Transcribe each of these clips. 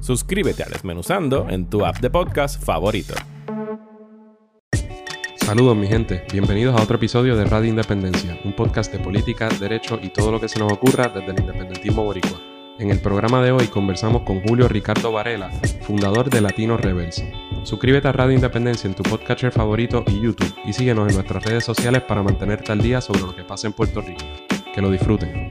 Suscríbete a Desmenuzando en tu app de podcast favorito. Saludos mi gente, bienvenidos a otro episodio de Radio Independencia, un podcast de política, derecho y todo lo que se nos ocurra desde el independentismo boricua. En el programa de hoy conversamos con Julio Ricardo Varela, fundador de Latino Rebels. Suscríbete a Radio Independencia en tu podcatcher favorito y YouTube y síguenos en nuestras redes sociales para mantenerte al día sobre lo que pasa en Puerto Rico. Que lo disfruten.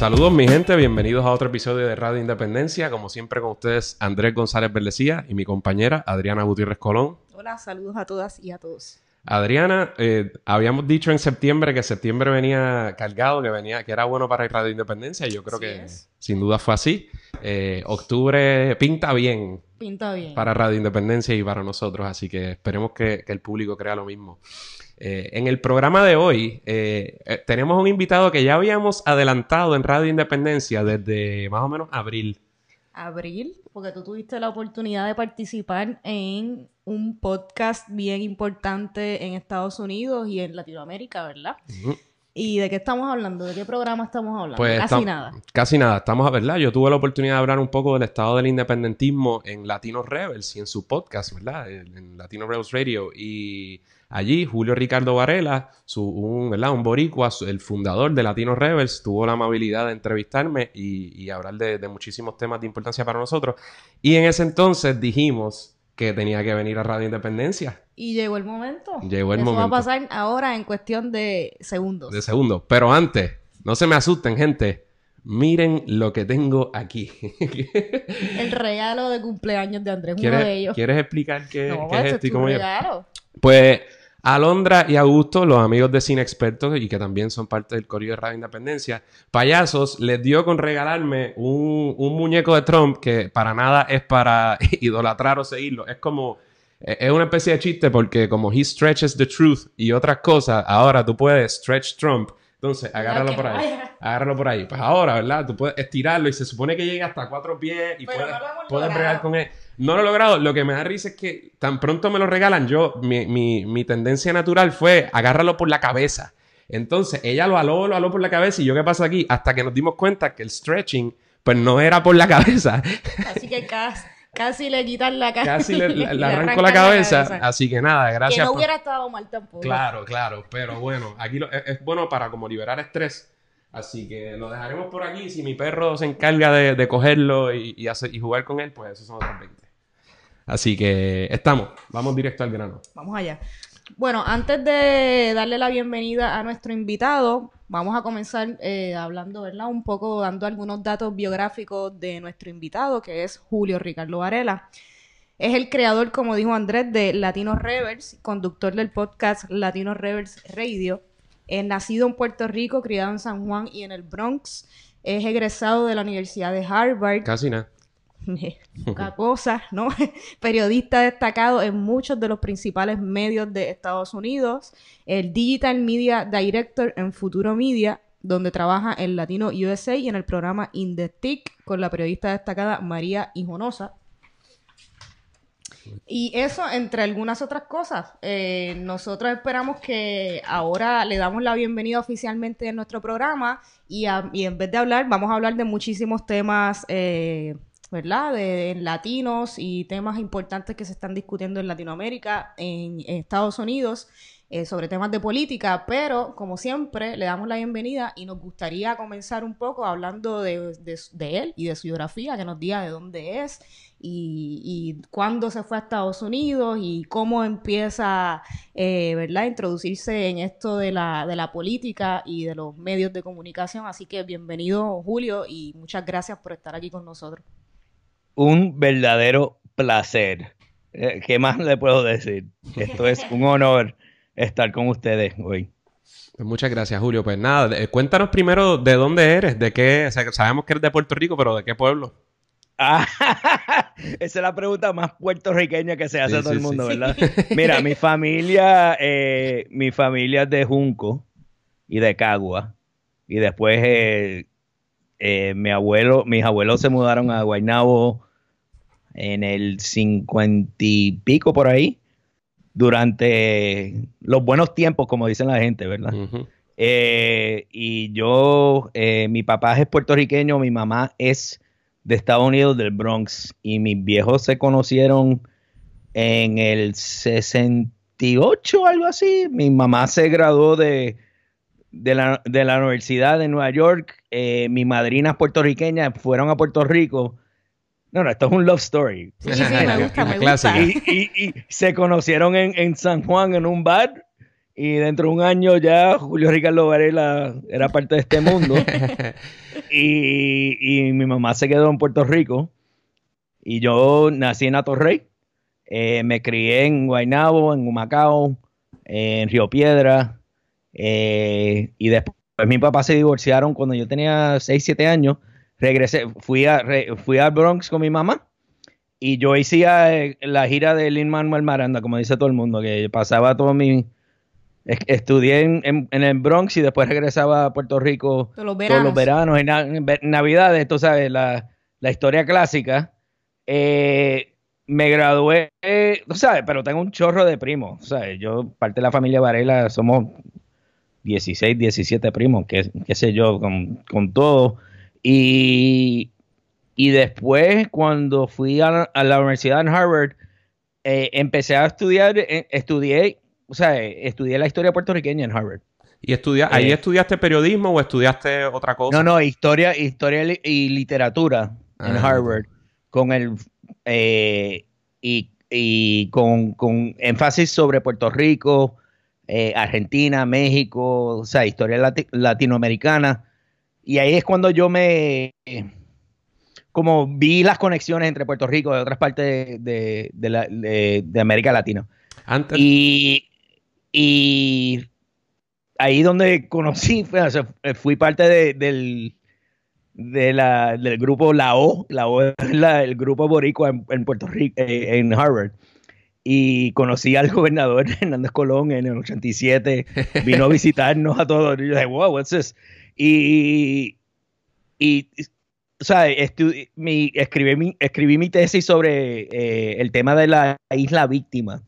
Saludos mi gente, bienvenidos a otro episodio de Radio Independencia. Como siempre con ustedes Andrés González Verdecía y mi compañera Adriana Gutiérrez Colón. Hola, saludos a todas y a todos. Adriana, eh, habíamos dicho en septiembre que septiembre venía cargado, que venía, que era bueno para Radio Independencia, y yo creo que sin duda fue así. Eh, octubre pinta bien. Pinta bien. Para Radio Independencia y para nosotros, así que esperemos que, el público crea lo mismo. Eh, en el programa de hoy tenemos un invitado que ya habíamos adelantado en Radio Independencia desde más o menos abril. Abril, porque tú tuviste la oportunidad de participar en un podcast bien importante en Estados Unidos y en Latinoamérica, ¿verdad? ¿Y de qué estamos hablando? ¿De qué programa estamos hablando? Pues casi nada. Casi nada. Estamos a verdad. Yo tuve la oportunidad de hablar un poco del estado del independentismo en Latino Rebels y en su podcast, ¿verdad? En Latino Rebels Radio. Y allí Julio Ricardo Varela, su, un, ¿verdad? un boricua, el fundador de Latino Rebels, tuvo la amabilidad de entrevistarme y, hablar de, de muchísimos temas de importancia para nosotros. Y en ese entonces dijimos que tenía que venir a Radio Independencia. Y llegó el momento. Llegó el momento. va a pasar ahora en cuestión de segundos. De segundos. Pero antes, no se me asusten, gente. Miren lo que tengo aquí. el regalo de cumpleaños de Andrés, uno de ellos. ¿Quieres explicar qué, qué es esto y cómo regalo. Pues Alondra y Augusto, los amigos de Cine Expertos y que también son parte del Correo de Radio Independencia, payasos, les dio con regalarme un, muñeco de Trump que para nada es para idolatrar o seguirlo. Es como, e, es una especie de chiste porque como he stretches the truth y otras cosas, ahora tú puedes stretch Trump. Entonces, agárralo por ahí. Agárralo por ahí. Pues ahora, ¿verdad? Tú puedes estirarlo y se supone que llega hasta cuatro pies y puedes, puedes bregar con él. No lo he logrado. Lo que me da risa es que tan pronto me lo regalan, yo, mi, mi, mi tendencia natural fue agárralo por la cabeza. Entonces, ella lo aló, lo aló por la cabeza y yo, ¿qué pasa aquí? Hasta que nos dimos cuenta que el stretching, pues no era por la cabeza. Así que casi, casi le quitan la cabeza. Casi le, le, arranco la cabeza, Así que nada, gracias. Que no hubiera estado mal tampoco. Claro, claro. Pero bueno, aquí es, bueno para como liberar estrés. Así que lo dejaremos por aquí. Si mi perro se encarga de, de cogerlo y, y, hacer, y jugar con él, pues esos son otros 20. Así que estamos, vamos directo al grano. Vamos allá. Bueno, antes de darle la bienvenida a nuestro invitado, vamos a comenzar eh, hablando, ¿verdad? Un poco dando algunos datos biográficos de nuestro invitado, que es Julio Ricardo Varela. Es el creador, como dijo Andrés, de Latino Revers, conductor del podcast Latino Revers Radio. Es nacido en Puerto Rico, criado en San Juan y en el Bronx. Es egresado de la Universidad de Harvard. Casi nada. poca cosa, ¿no? Periodista destacado en muchos de los principales medios de Estados Unidos, el Digital Media Director en Futuro Media, donde trabaja en Latino USA y en el programa In the Tick con la periodista destacada María Hijonosa. Y eso entre algunas otras cosas. Eh, nosotros esperamos que ahora le damos la bienvenida oficialmente en nuestro programa y, en vez de hablar, vamos a hablar de muchísimos temas eh, ¿verdad? De, latinos y temas importantes que se están discutiendo en Latinoamérica, en, Estados Unidos, eh, sobre temas de política, pero como siempre le damos la bienvenida y nos gustaría comenzar un poco hablando de, él y de su biografía, que nos diga de dónde es y, cuándo se fue a Estados Unidos y cómo empieza, eh, ¿verdad?, a introducirse en esto de la, de la política y de los medios de comunicación. Así que bienvenido Julio y muchas gracias por estar aquí con nosotros un verdadero placer. Eh, ¿Qué más le puedo decir? Esto es un honor estar con ustedes hoy. Pues muchas gracias, Julio. Pues nada, cuéntanos primero de dónde eres, de qué, sabemos que eres de Puerto Rico, pero de qué pueblo. Ah, esa es la pregunta más puertorriqueña que se hace Sí, a todo sí, el mundo, sí. ¿verdad? Mira, mi familia, eh, mi familia es de Junco y de Cagua. Y después eh, eh, mi abuelo, mis abuelos se mudaron a Guaynabo en el cincuenta y pico por ahí. Durante los buenos tiempos, como dicen la gente, ¿verdad? Eh, y yo, eh, mi papá es puertorriqueño, mi mamá es de Estados Unidos, del Bronx, y mis viejos se conocieron en el 68, algo así. Mi mamá se graduó de, de, la, de la Universidad de Nueva York, eh, mi madrina es puertorriqueña, fueron a Puerto Rico. No, no, esto es un love story. Sí, sí, me gusta, me Clásica. gusta. Y, y- y se conocieron en, en San Juan en un bar y dentro de un año ya Julio Ricardo Varela era parte de este mundo y, y mi mamá se quedó en Puerto Rico y yo nací en Atorrey, eh, me crié en Guaynabo, en Humacao, en Río Piedra eh, y después mi papá se divorciaron cuando yo tenía 6, 7 años, regresé, fui a, re- fui al Bronx con mi mamá y yo hacía eh, la gira de Lin Manuel Miranda, como dice todo el mundo, que pasaba todo mi. es- Estudié en, en- en el Bronx y después regresaba a Puerto Rico Todos los todos los veranos. veranos, en, Navidades, tú sabes, la, la historia clásica. Eh, me gradué, eh, tú sabes, pero tengo un chorro de primos. ¿sabes? Yo, parte de la familia Varela, somos 16, 17 primos, qué, qué sé yo, con, con todo. Y, y después, cuando fui a, la- a la universidad en Harvard, eh, empecé a estudiar, eh, estudié, o sea, eh, estudié la historia puertorriqueña en Harvard. ¿Y estudia ahí Eh. estudiaste periodismo o estudiaste otra cosa? No, no, historia, historia li- y literatura en Ah, Harvard, con el eh, y, y con, con énfasis sobre Puerto Rico, Argentina, México, o sea, historia lati- latinoamericana. Y ahí es cuando yo me como vi las conexiones entre Puerto Rico y otras partes de, de- de la- de- de América Latina. Antes, Y, y ahí donde conocí, fue- o sea, fui parte de- del, de la- del grupo La O, La O es la- el grupo boricua en, en Puerto Rico, eh, en Harvard. Y conocí al gobernador Hernández Colón en el 87, vino a visitarnos a todos. Y yo dije, wow, what's this? Y, y o sea, mi, escribí, mi, escribí mi tesis sobre eh, el tema de la isla víctima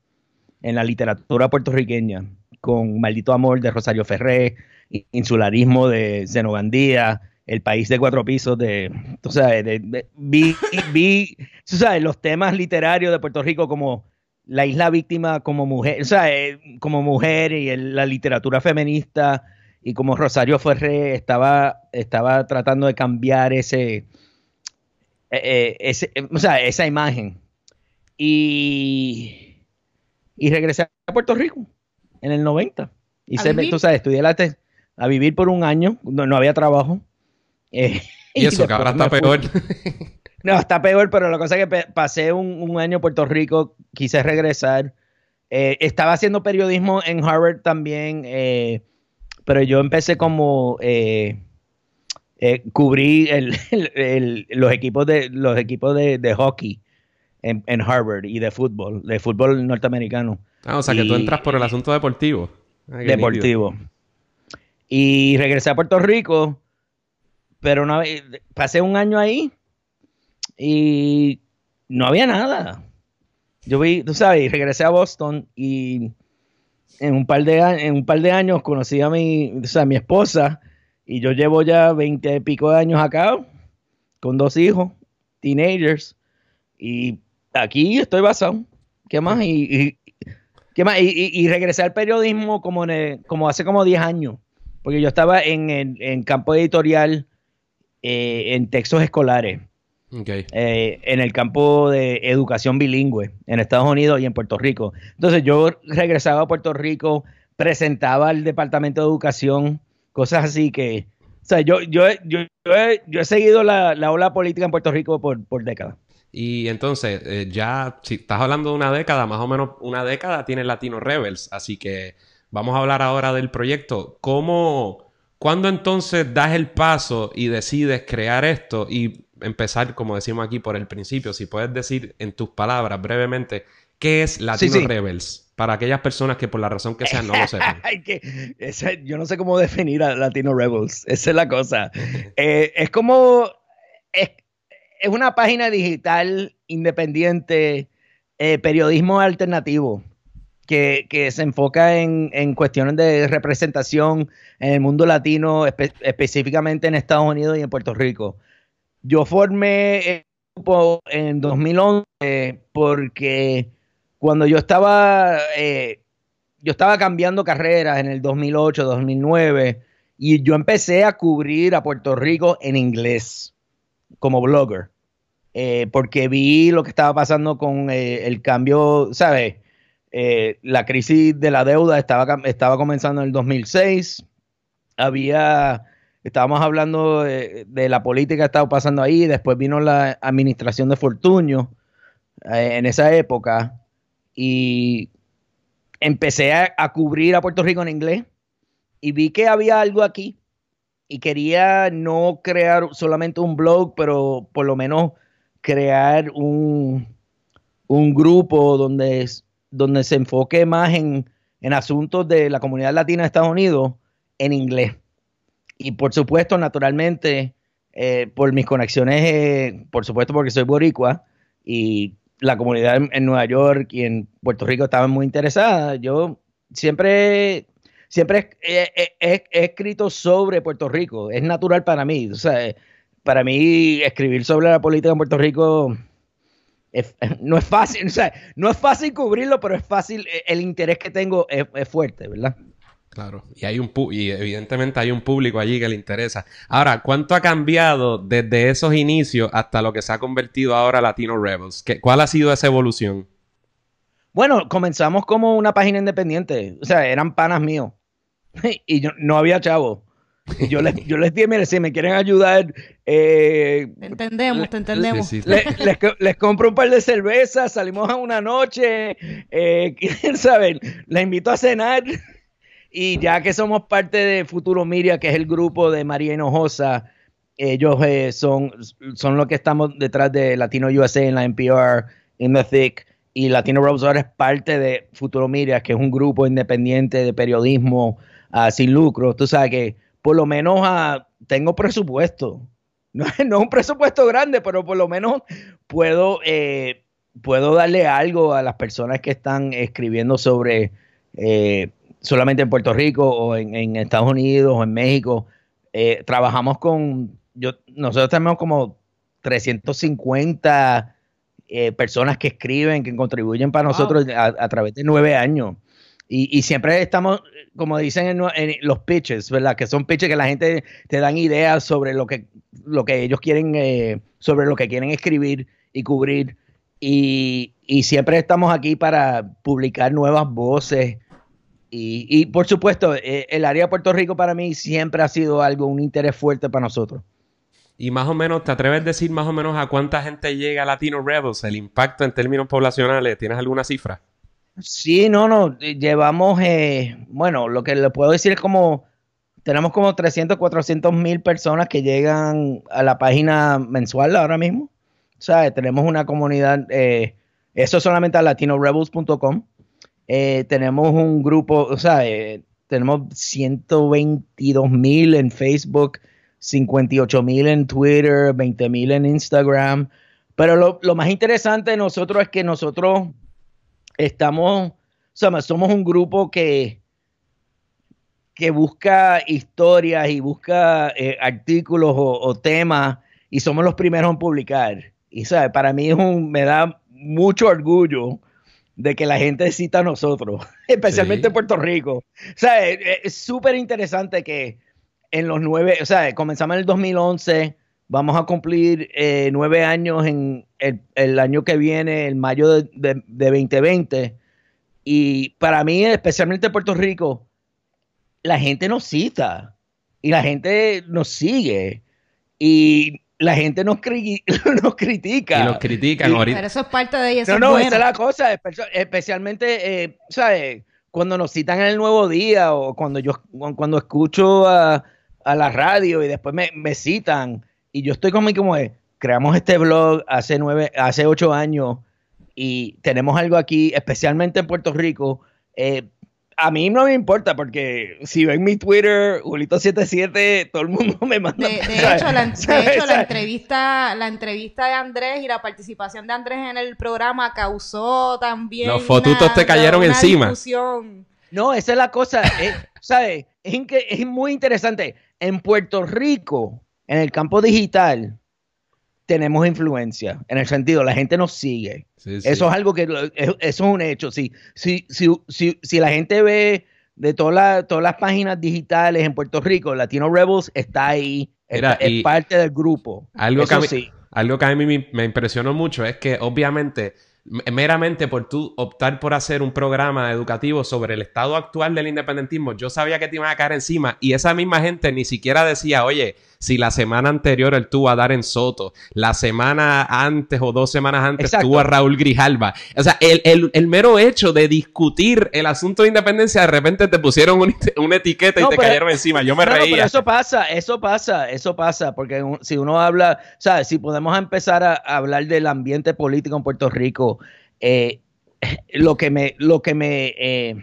en la literatura puertorriqueña, con Maldito Amor de Rosario Ferré, Insularismo de Zeno Gandía, El País de Cuatro Pisos de, de- de- vi, vi, tú sabes, los temas literarios de Puerto Rico como la isla víctima como mujer, o sea, eh, como mujer y la literatura feminista y como Rosario Ferré estaba, estaba tratando de cambiar ese, eh, eh, ese, o sea, esa imagen. Y, y regresé a Puerto Rico en el 90. Y ¿A se, tú sabes, estudié la te- a vivir por un año, no, no había trabajo. Eh, y eso, que ahora después está peor. No, está peor, pero la cosa es que pasé un, un año en Puerto Rico, quise regresar. Eh, estaba haciendo periodismo en Harvard también, eh, pero yo empecé como eh, eh, cubrí el- el- el- los equipos de los equipos de, de hockey en, en Harvard y de fútbol, de fútbol norteamericano Ah, o sea, que tú entras por el asunto deportivo. Ah, nítido. deportivo. Y regresé a Puerto Rico, pero no, había- pasé un año ahí y no había nada. Yo vi, tú sabes, regresé a Boston y en un par de, en un par de años conocí a mi, o sea, a mi esposa y yo llevo ya veinte y pico de años acá con dos hijos, teenagers, y aquí estoy basado. ¿Qué más? Y, ¿Qué más? Y, y- regresé al periodismo como, en como hace como 10 años, porque yo estaba en, en campo editorial, eh, en textos escolares, Ok. eh, en el campo de educación bilingüe, en Estados Unidos y en Puerto Rico. Entonces yo regresaba a Puerto Rico, presentaba al Departamento de Educación, cosas así que... O sea, yo, yo, yo, yo he, yo he seguido la, la ola política en Puerto Rico por, por décadas. Y entonces, eh, ya, si estás hablando de una década, más o menos una década tiene Latino Rebels, así que vamos a hablar ahora del proyecto. ¿Cómo, cuándo entonces das el paso y decides crear esto? Y empezar, como decimos aquí, por el principio. Si puedes decir en tus palabras brevemente, ¿qué es Latino Rebels? Para aquellas personas que por la razón que sea no lo sepan. yo no sé cómo definir a Latino Rebels. Esa es la cosa. Eh, es como... Es, una página digital independiente, eh, periodismo alternativo que, se enfoca en, cuestiones de representación en el mundo latino, específicamente en Estados Unidos y en Puerto Rico. Yo formé el grupo en 2011 porque cuando yo estaba, eh, yo estaba cambiando carreras en el 2008, 2009 y yo empecé a cubrir a Puerto Rico en inglés como blogger. Eh, porque vi lo que estaba pasando con eh, el cambio, ¿sabes? La crisis de la deuda estaba, estaba comenzando en el 2006. Había, estábamos hablando de, la política que estaba pasando ahí. Después vino la administración de Fortunio eh, en esa época. Y empecé a, cubrir a Puerto Rico en inglés. Y vi que había algo aquí. Y quería no crear solamente un blog, pero por lo menos crear un, un grupo donde donde se enfoque más en, asuntos de la comunidad latina de Estados Unidos en inglés. Y por supuesto, naturalmente, eh, por mis conexiones, eh, por supuesto porque soy boricua y la comunidad en, Nueva York y en Puerto Rico estaba muy interesada, yo siempre, siempre he, he, escrito sobre Puerto Rico, es natural para mí. O sea, para mí escribir sobre la política en Puerto Rico no es fácil, no es fácil cubrirlo, pero es fácil, eh, el interés que tengo es, fuerte, ¿verdad? Claro, y hay un y evidentemente hay un público allí que le interesa. Ahora, ¿cuánto ha cambiado desde esos inicios hasta lo que se ha convertido ahora Latino Rebels? ¿Qué, ¿Cuál ha sido esa evolución? Bueno, comenzamos como una página independiente, o sea, eran panas míos y yo, no había chavo. Yo les, yo les dije, mire, si me quieren ayudar. Eh, te entendemos, te entendemos. Les, compro un par de cervezas, salimos a una noche. Eh, ¿Quieren saber? Les invito a cenar. Y ya que somos parte de Futuro Miria, que es el grupo de María Hinojosa, ellos eh, son, son los que estamos detrás de Latino USA en la NPR, en The Thick. Y Latino Rose es parte de Futuro Miria, que es un grupo independiente de periodismo uh, sin lucro. Tú sabes que por lo menos ah, tengo presupuesto. No, es un presupuesto grande, pero por lo menos puedo, eh, puedo darle algo a las personas que están escribiendo sobre eh, solamente en Puerto Rico o en, Estados Unidos o en México. Eh, trabajamos con, yo, nosotros tenemos como 350 personas que escriben, que contribuyen para nosotros a, través de nueve años. Y, siempre estamos, como dicen en, los pitches, ¿verdad? Que son pitches que la gente te dan ideas sobre lo que, lo que ellos quieren, eh, sobre lo que quieren escribir y cubrir. Y, siempre estamos aquí para publicar nuevas voces. Y, por supuesto, eh, el área de Puerto Rico para mí siempre ha sido algo, un interés fuerte para nosotros. Y más o menos, ¿te atreves a decir más o menos a cuánta gente llega a Latino Rebels? El impacto en términos poblacionales, ¿tienes alguna cifra? Sí, no, no, llevamos, eh, bueno, lo que le puedo decir es como, tenemos como 300, 400 mil personas que llegan a la página mensual ahora mismo. O sea, tenemos una comunidad, eh, eso solamente a latinorebels.com. Eh, tenemos un grupo, o sea, tenemos 122 mil en Facebook, 58 mil en Twitter, 20 mil en Instagram. Pero lo, lo más interesante de nosotros es que nosotros estamos, somos un grupo que, que busca historias y busca eh, artículos o, temas y somos los primeros en publicar. Y ¿sabe? para mí es un, me da mucho orgullo de que la gente cita a nosotros, especialmente en Puerto Rico. O sea, es súper interesante que en los nueve, o sea, comenzamos en el 2011, vamos a cumplir eh, nueve años en el, año que viene, el mayo de, 2020. Y para mí, especialmente en Puerto Rico, la gente nos cita y la gente nos sigue y la gente nos, nos critica. Y nos critican ahorita. Pero eso es parte de ella. No, no, esa es la cosa. Especialmente, eh, ¿sabes? Cuando nos citan en el nuevo día o cuando yo cuando escucho a, la radio y después me, me citan y yo estoy como, como creamos este blog hace nueve, hace ocho años y tenemos algo aquí, especialmente en Puerto Rico. Eh, a mí no me importa porque si ven mi Twitter, Julito77, todo el mundo me manda. De, de hecho, la, de hecho la, entrevista, la entrevista de Andrés y la participación de Andrés en el programa causó también. Los fotutos te cayeron encima. Discusión. No, esa es la cosa. eh, ¿Sabes? Es, es muy interesante. En Puerto Rico, en el campo digital, tenemos influencia. En el sentido, la gente nos sigue. Sí, sí. Eso es algo que, eso es un hecho. Si, si, si, si, si la gente ve de toda la, todas las páginas digitales en Puerto Rico, Latino Rebels está ahí, es, es parte del grupo. Algo, que a, mí, sí. algo que a mí me, me impresionó mucho es que obviamente meramente por tú optar por hacer un programa educativo sobre el estado actual del independentismo, yo sabía que te iban a caer encima y esa misma gente ni siquiera decía, oye, si la semana anterior él tuvo a Darren Soto, la semana antes o dos semanas antes Exacto. tuvo a Raúl Grijalba. O sea, el, el, el, mero hecho de discutir el asunto de independencia, de repente te pusieron un, una etiqueta no, y te pero, cayeron encima. Yo me no, reía. No, pero eso pasa, eso pasa, eso pasa, porque si uno habla, ¿sabes? Si podemos empezar a, a hablar del ambiente político en Puerto Rico, eh, lo que me, lo que me, eh,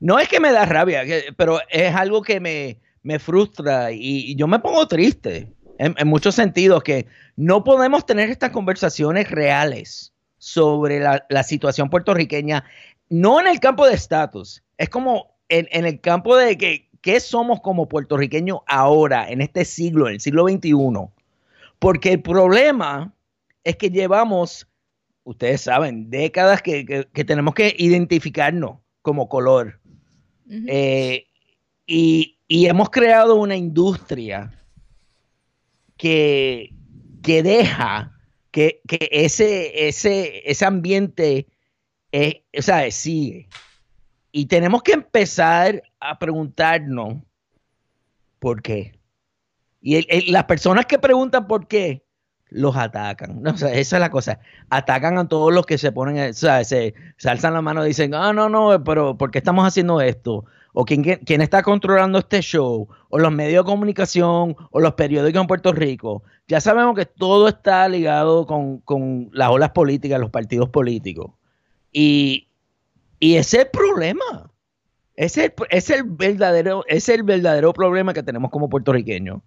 no es que me da rabia, pero es algo que me, me frustra y, y, yo me pongo triste en, en, muchos sentidos que no podemos tener estas conversaciones reales sobre la, la situación puertorriqueña, no en el campo de estatus, es como en, en, el campo de que qué somos como puertorriqueños ahora, en este siglo, en el siglo XXI. Porque el problema es que llevamos ustedes saben, décadas que, que, que tenemos que identificarnos como color. Uh -huh. eh, y, y, hemos creado una industria que, que deja que, que, ese, ese, ese ambiente eh, o sea, sigue. Y tenemos que empezar a preguntarnos por qué. Y las personas que preguntan por qué, los atacan. No, esa es la cosa. Atacan a todos los que se ponen, o sea, se, se alzan la mano y dicen, ah, no, no, pero ¿por qué estamos haciendo esto? O quién, quién está controlando este show, o los medios de comunicación, o los periódicos en Puerto Rico. Ya sabemos que todo está ligado con, con las olas políticas, los partidos políticos. Y, y ese es el problema. Ese es, el verdadero, es el verdadero problema que tenemos como puertorriqueños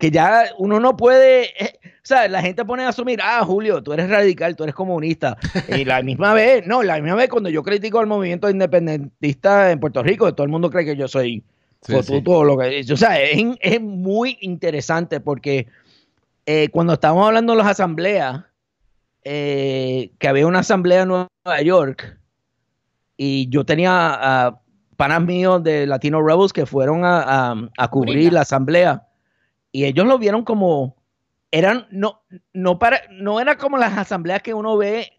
que ya uno no puede, eh, o sea, la gente pone a asumir, ah, Julio, tú eres radical, tú eres comunista. Y la misma vez, no, la misma vez cuando yo critico al movimiento independentista en Puerto Rico, todo el mundo cree que yo soy sí, sí. todo lo que o sea, es, es muy interesante porque eh, cuando estábamos hablando de las asambleas, eh, que había una asamblea en Nueva York y yo tenía uh, panas míos de Latino Rebels que fueron a, a, a cubrir la asamblea y ellos lo vieron como eran no no para no era como las asambleas que uno ve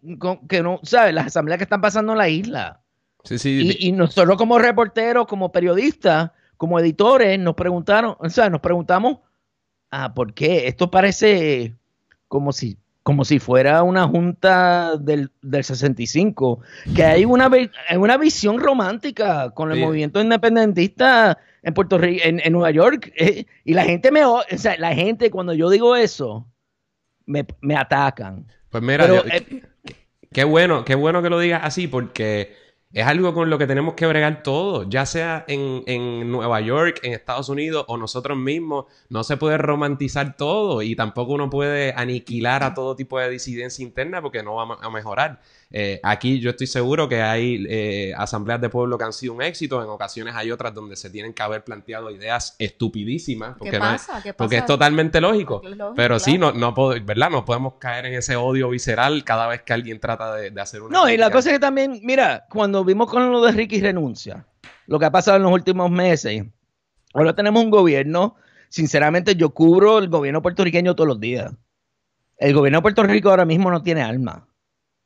que no sabe las asambleas que están pasando en la isla sí, sí. Y, y nosotros como reporteros como periodistas como editores nos preguntaron o sea nos preguntamos ah por qué esto parece como si como si fuera una junta del, del 65, que hay una, una visión romántica con el sí. movimiento independentista en Puerto Rico, en, en Nueva York, eh, y la gente me, o sea, la gente cuando yo digo eso, me, me atacan. Pues mira, Pero, yo, eh, qué bueno, qué bueno que lo digas así, porque es algo con lo que tenemos que bregar todo, ya sea en, en, Nueva York, en Estados Unidos o nosotros mismos. No se puede romantizar todo y tampoco uno puede aniquilar a todo tipo de disidencia interna porque no va a mejorar. Eh, aquí yo estoy seguro que hay eh, asambleas de pueblo que han sido un éxito, en ocasiones hay otras donde se tienen que haber planteado ideas estupidísimas, porque, no es, porque es, totalmente lógico. Es lógico pero claro. sí, no, no, ¿verdad? no podemos caer en ese odio visceral cada vez que alguien trata de, de hacer una... No, y la cosa es que también, mira, cuando vimos con lo de Ricky renuncia, lo que ha pasado en los últimos meses, ahora tenemos un gobierno, sinceramente yo cubro el gobierno puertorriqueño todos los días. El gobierno de Puerto Rico ahora mismo no tiene alma.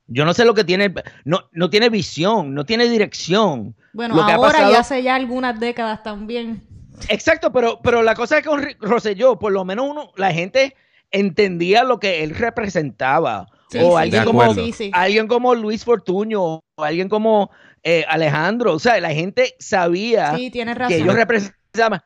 Yo no sé lo que tiene, no, no tiene visión, no tiene dirección. Bueno, lo que ahora pasado... y hace ya algunas décadas también. Exacto, pero, pero la cosa es que con Rosselló, por lo menos uno, la gente entendía lo que él representaba. Sí, o sí, alguien, como, sí, alguien como Luis Fortuño, o alguien como eh, Alejandro. O sea, la gente sabía que ellos representaban.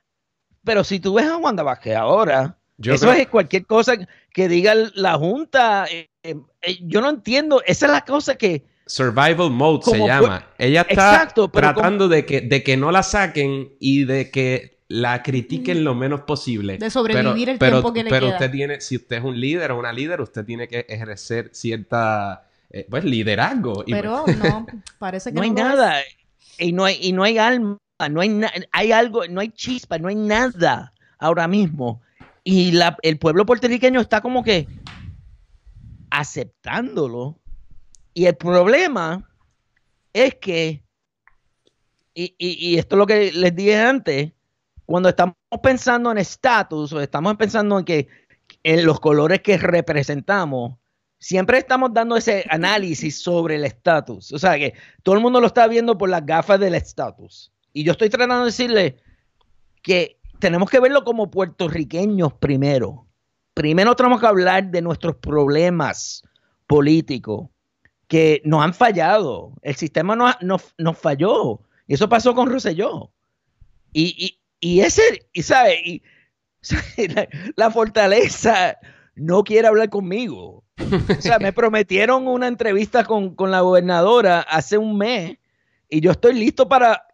Pero si tú ves a Wanda Vázquez ahora, Eso es cualquier cosa que diga la Junta. Eh, eh, eh, yo no entiendo. Esa es la cosa que. Survival Mode se llama. Ella está tratando de, que, de que no la saquen y de que la critiquen lo menos posible. De sobrevivir el tiempo que le Pero usted tiene, si usted es un líder o una líder, usted tiene que ejercer cierta, pues, liderazgo. Pero no, parece que no, hay nada. Y no hay, y no hay alma, no hay, hay algo, no hay chispa, no hay nada ahora mismo y el pueblo puertorriqueño está como que aceptándolo. Y el problema es que, y, esto es lo que les dije antes, cuando estamos pensando en estatus o estamos pensando en que en los colores que representamos, siempre estamos dando ese análisis sobre el estatus. O sea que todo el mundo lo está viendo por las gafas del estatus. Y yo estoy tratando de decirle que tenemos que verlo como puertorriqueños primero. Primero tenemos que hablar de nuestros problemas políticos que nos han fallado. El sistema nos, falló. Y eso pasó con Rosselló. Y, y, ese, y sabe, y, la, fortaleza no quiere hablar conmigo. O sea, me prometieron una entrevista con, con la gobernadora hace un mes y yo estoy listo para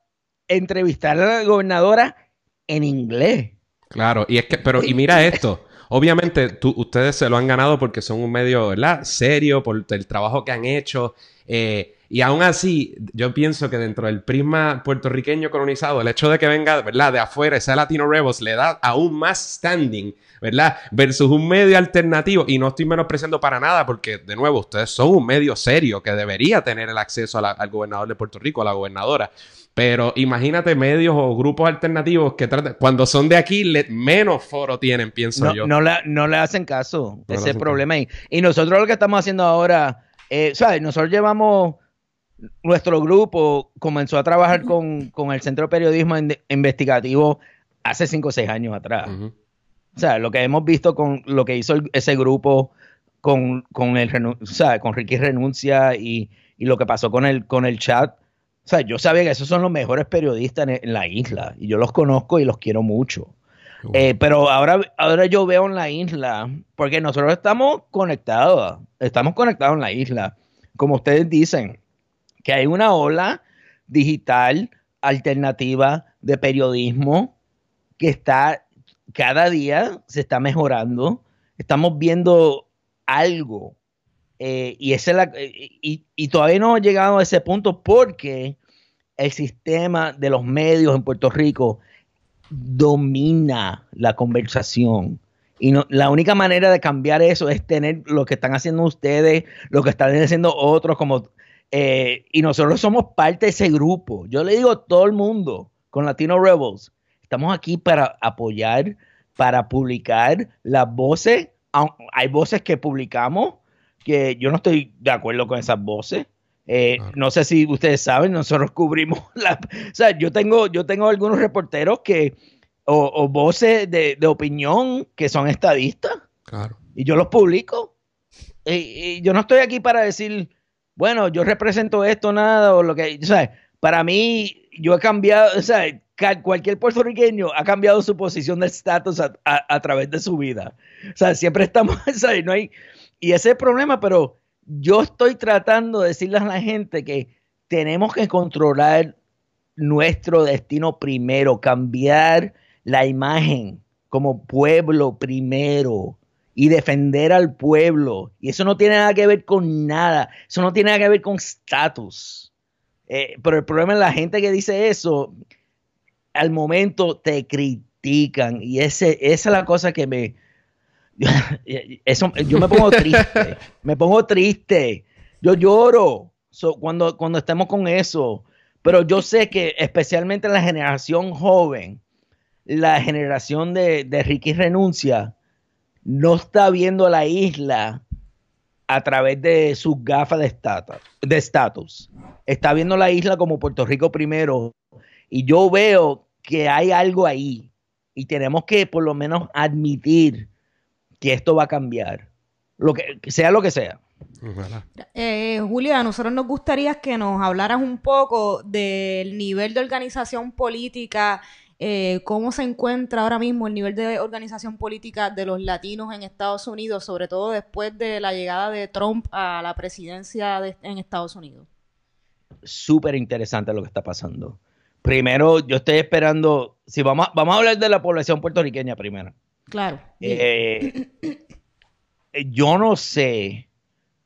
entrevistar a la gobernadora en inglés. Claro, y es que, pero, y mira esto. Obviamente, tú, ustedes se lo han ganado porque son un medio, ¿verdad? Serio, por el trabajo que han hecho. Eh, y aún así, yo pienso que dentro del prisma puertorriqueño colonizado, el hecho de que venga, ¿verdad? De afuera, ese Latino Rebels, le da aún más standing, ¿verdad? Versus un medio alternativo. Y no estoy menospreciando para nada, porque, de nuevo, ustedes son un medio serio que debería tener el acceso al gobernador de Puerto Rico, a la gobernadora. Pero imagínate medios o grupos alternativos que tratan, cuando son de aquí, menos foro tienen, pienso yo. No, no le hacen caso de ese problema. Y nosotros lo que estamos haciendo ahora, eh, ¿sabes? Nosotros llevamos, nuestro grupo comenzó a trabajar con, el Centro de Periodismo Investigativo hace 5 o 6 años atrás. O sea, lo que hemos visto con lo que hizo ese grupo con, con, el, o con Ricky Renuncia y, y, lo que pasó con el, con el chat o sea, yo sabía que esos son los mejores periodistas en, la isla y yo los conozco y los quiero mucho. Eh, pero ahora, ahora yo veo en la isla, porque nosotros estamos conectados, estamos conectados en la isla, como ustedes dicen, que hay una ola digital alternativa de periodismo que está cada día se está mejorando. Estamos viendo algo eh, y, ese la, eh, y, todavía no hemos llegado a ese punto porque el sistema de los medios en Puerto Rico domina la conversación. Y no, la única manera de cambiar eso es tener lo que están haciendo ustedes, lo que están haciendo otros, como eh, y nosotros somos parte de ese grupo. Yo le digo a todo el mundo con Latino Rebels, estamos aquí para apoyar, para publicar las voces. Hay voces que publicamos, que yo no estoy de acuerdo con esas voces. Eh, no sé si ustedes saben, nosotros cubrimos la... O sea, yo tengo, yo tengo algunos reporteros que... O, voces de, opinión que son estadistas. Claro. Y yo los publico. Y, yo no estoy aquí para decir, bueno, yo represento esto, nada, o lo que... O sea, para mí, yo he cambiado, o sea, cualquier puertorriqueño ha cambiado su posición de estatus a, a, través de su vida. O sea, siempre estamos, ¿sabes? No hay, y ese es el problema, pero yo estoy tratando de decirle a la gente que tenemos que controlar nuestro destino primero, cambiar la imagen como pueblo primero y defender al pueblo. Y eso no tiene nada que ver con nada, eso no tiene nada que ver con estatus. Eh, pero el problema es la gente que dice eso, al momento te critican y esa es la cosa que me, Eso, yo me pongo triste, me pongo triste, yo lloro cuando, cuando estemos con eso, pero yo sé que especialmente la generación joven, la generación de, de Ricky Renuncia, no está viendo la isla a través de sus gafas de estatus, de. Está viendo la isla como Puerto Rico primero. Y yo veo que hay algo ahí. Y tenemos que por lo menos admitir que esto va a cambiar, lo que sea lo que sea. Eh, Julia, a nosotros nos gustaría que nos hablaras un poco del nivel de organización política eh, cómo se encuentra ahora mismo el nivel de organización política de los latinos en Estados Unidos, sobre todo después de la llegada de Trump a la presidencia en Estados Unidos. Súper interesante lo que está pasando. Primero, yo estoy esperando, si vamos, vamos a hablar de la población puertorriqueña primero. Claro. Eh, yo no sé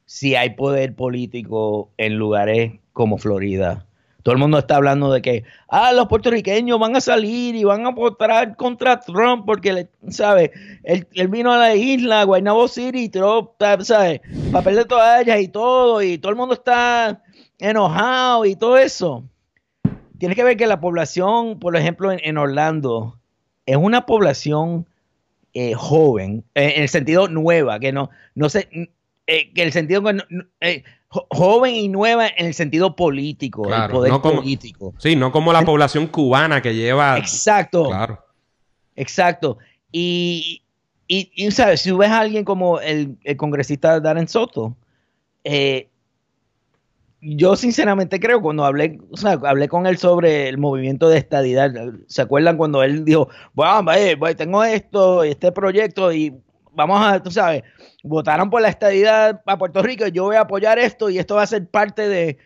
si hay poder político en lugares como Florida todo el mundo está hablando de que, ah, los puertorriqueños van a salir y van a votar contra Trump porque, ¿sabes? Él, él, vino a la isla, Guaynabo City, Trump, ¿sabes? Papel de toallas y todo, y todo el mundo está enojado y todo eso. Tienes que ver que la población, por ejemplo, en, Orlando, es una población eh, joven, eh, en el sentido nueva, que no, no sé, eh, que el sentido que joven y nueva en el sentido político, el poder político. Sí, no como la población cubana que lleva. Exacto. Claro. Exacto. Y, y, ¿sabes? Si ves a alguien como el, congresista Darren Soto, eh, yo sinceramente creo, cuando hablé, o sea, hablé con él sobre el movimiento de estadidad, ¿se acuerdan cuando él dijo, bueno, tengo esto, este proyecto y vamos a, tú sabes, votaron por la estadidad a Puerto Rico, yo voy a apoyar esto y esto va a ser parte de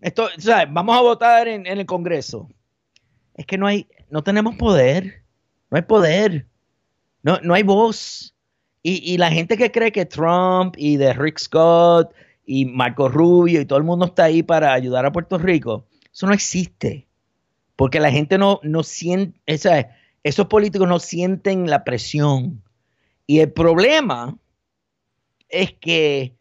esto, ¿sabes? Vamos a votar en, el Congreso. Es que no hay, no tenemos poder, no hay poder, no, no hay voz. Y, la gente que cree que Trump y de Rick Scott y Marco Rubio y todo el mundo está ahí para ayudar a Puerto Rico, eso no existe. Porque la gente no, no siente, esos políticos no sienten la presión. Y el problema es que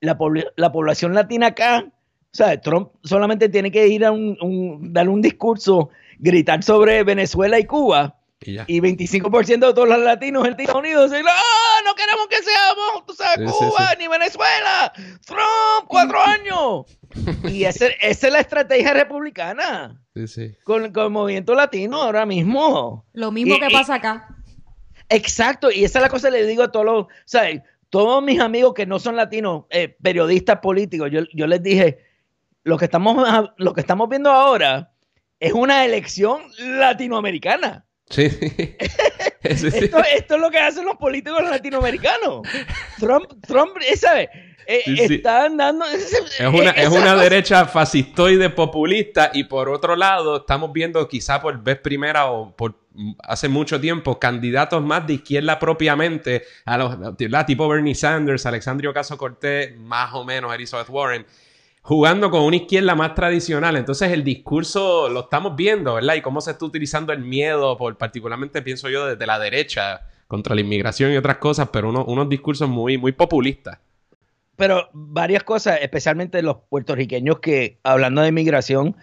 la, población latina acá, o sea, Trump solamente tiene que ir a un, dar un discurso, gritar sobre Venezuela y Cuba. Y, 25% de todos los latinos en Estados Unidos dicen, ¡No! ¡No queremos que seamos, tú sabes, Cuba ni Venezuela! ¡Trump, cuatro años! y esa es la estrategia republicana. Con, con, el movimiento latino ahora mismo. Lo mismo que pasa acá. Exacto, y esa es la cosa que le digo a todos los, ¿sabes? todos mis amigos que no son latinos, eh, periodistas políticos, yo, les dije, lo que, estamos, lo que estamos viendo ahora es una elección latinoamericana. Sí. esto, es lo que hacen los políticos latinoamericanos. Trump, Trump, ¿sabes? Eh, están dando. Es una, es una derecha fascistoide populista, y por otro lado, estamos viendo, quizá por vez primera o por hace mucho tiempo, candidatos más de izquierda propiamente, a los, tipo Bernie Sanders, Alexandria Ocasio Cortés, más o menos Elizabeth Warren, jugando con una izquierda más tradicional. Entonces el discurso lo estamos viendo, ¿verdad? Y cómo se está utilizando el miedo, por, particularmente pienso yo desde la derecha, contra la inmigración y otras cosas, pero unos discursos muy, muy populistas. Pero varias cosas, especialmente los puertorriqueños que, hablando de inmigración,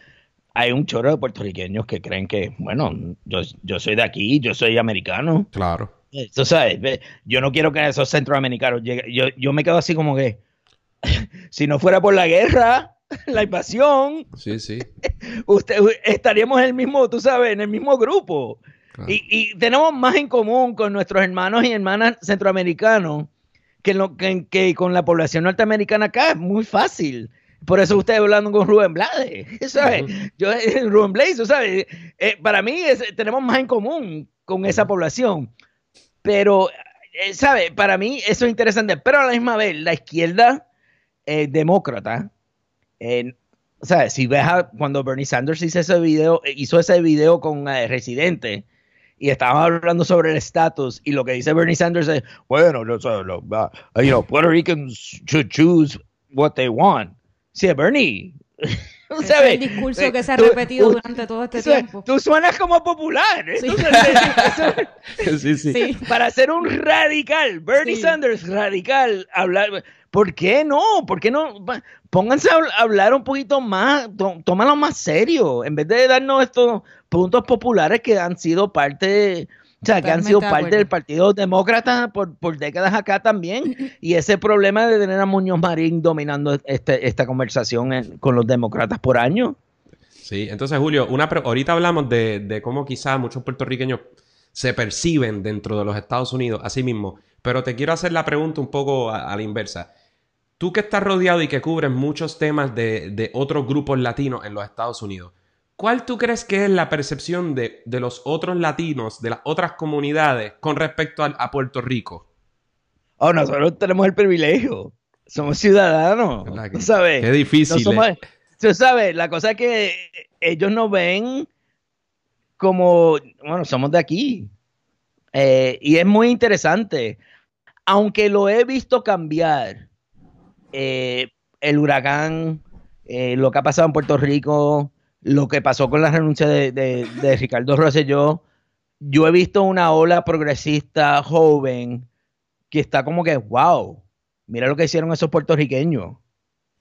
hay un chorro de puertorriqueños que creen que, bueno, yo, yo soy de aquí, yo soy americano. Claro. Tú sabes, yo no quiero que esos centroamericanos lleguen. Yo, yo me quedo así como que, si no fuera por la guerra, la invasión, sí, sí. Usted, estaríamos en el mismo, tú sabes, en el mismo grupo. Y, y, tenemos más en común con nuestros hermanos y hermanas centroamericanos que, lo, que, que con la población norteamericana acá. Es muy fácil. Por eso usted hablando con Rubén Blades, ¿sabes? Yo, eh, Rubén Blades, ¿sabes? Eh, para mí tenemos más en común con esa población. Pero, eh, ¿sabe? Para mí eso es interesante. Pero a la misma vez, la izquierda demócrata, o sea, si ves cuando Bernie Sanders hizo ese video, hizo ese video con Residente, y estaban hablando sobre el estatus y lo que dice Bernie Sanders es, bueno, no, you know, Puerto Ricans should choose what they want. Sí, Bernie. Es el discurso que se ha repetido durante todo este tiempo. Tú suenas como popular. ¿eh? Sí. sí, sí. Para ser un radical, Bernie Sanders, radical, hablar. ¿Por qué no? ¿Por qué no? Pónganse a hablar un poquito más, tómalo más serio, en vez de darnos estos puntos populares que han sido parte o sea, que han sido parte del Partido Demócrata por, décadas acá también. Y ese problema de tener a Muñoz Marín dominando este, esta conversación con los demócratas por años. Sí, entonces Julio, una ahorita hablamos de, cómo quizás muchos puertorriqueños se perciben dentro de los Estados Unidos, así mismo. Pero te quiero hacer la pregunta un poco a, la inversa. Tú que estás rodeado y que cubres muchos temas de, de otros grupos latinos en los Estados Unidos, ¿Cuál tú crees que es la percepción de, de los otros latinos, de las otras comunidades con respecto a, a Puerto Rico? Oh, nosotros tenemos el privilegio. Somos ciudadanos. ¿Verdad que- ¿Tú sabes? Qué difícil. No somos- ¿eh? tú sabes, la cosa es que ellos nos ven como, bueno, somos de aquí. Eh, y es muy interesante. Aunque lo he visto cambiar, eh, el huracán, eh, lo que ha pasado en Puerto Rico, lo que pasó con la renuncia de, Ricardo Rosselló, yo he visto una ola progresista joven que está como que, wow, mira lo que hicieron esos puertorriqueños,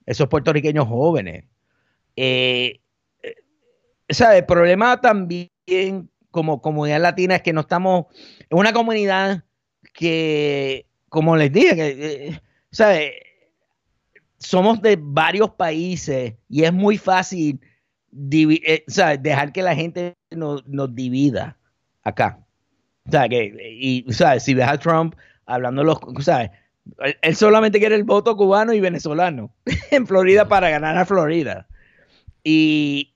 esos puertorriqueños jóvenes. Eh, eh, o sea, el problema también como comunidad latina es que no estamos en una comunidad que, como les dije, que. Somos de varios países y es muy fácil eh, dejar que la gente nos, nos divida acá. O sea, que, y, o si ves a Trump hablando los, o él, solamente quiere el voto cubano y venezolano en Florida para ganar a Florida. Y,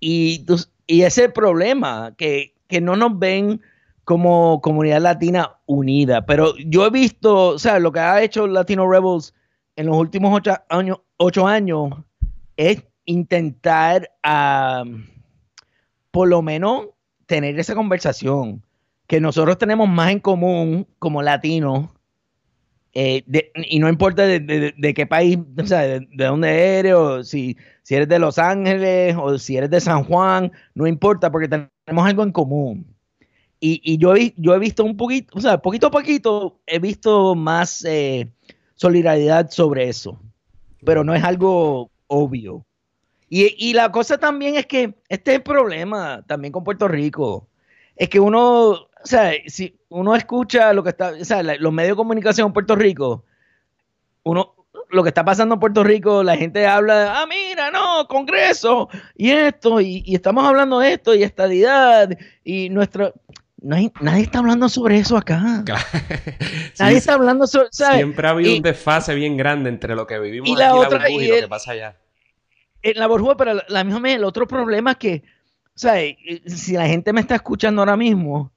y, tú- y ese problema, que, que no nos ven como comunidad latina unida. Pero yo he visto, o sea, lo que ha hecho Latino Rebels en los últimos ocho años, ocho años es intentar, ah, por lo menos, tener esa conversación. Que nosotros tenemos más en común como latinos. eh, y no importa de, qué país, o sea, de, de dónde eres, o si, si eres de Los Ángeles, o si eres de San Juan, no importa, porque tenemos algo en común. Y, yo he visto un poquito, o sea, poquito a poquito, he visto más eh, solidaridad sobre eso. Pero no es algo obvio. Y, y la cosa también es que este es el problema también con Puerto Rico. Es que uno, o sea, si uno escucha lo que está, o sea, la- los medios de comunicación en Puerto Rico, uno, lo que está pasando en Puerto Rico, la gente habla, ah, mira, no, Congreso, y esto, y, y estamos hablando de esto, y estadidad, y nuestro... No hay- nadie está hablando sobre eso acá. Nadie está hablando sobre, ¿sabes? Siempre ha habido Y- un desfase bien grande entre lo que vivimos y aquí la en la otra- burbuja y, lo que pasa allá. en la burbuja, pero la, la misma el otro problema es que, o sea, eh, si la gente me está escuchando ahora mismo,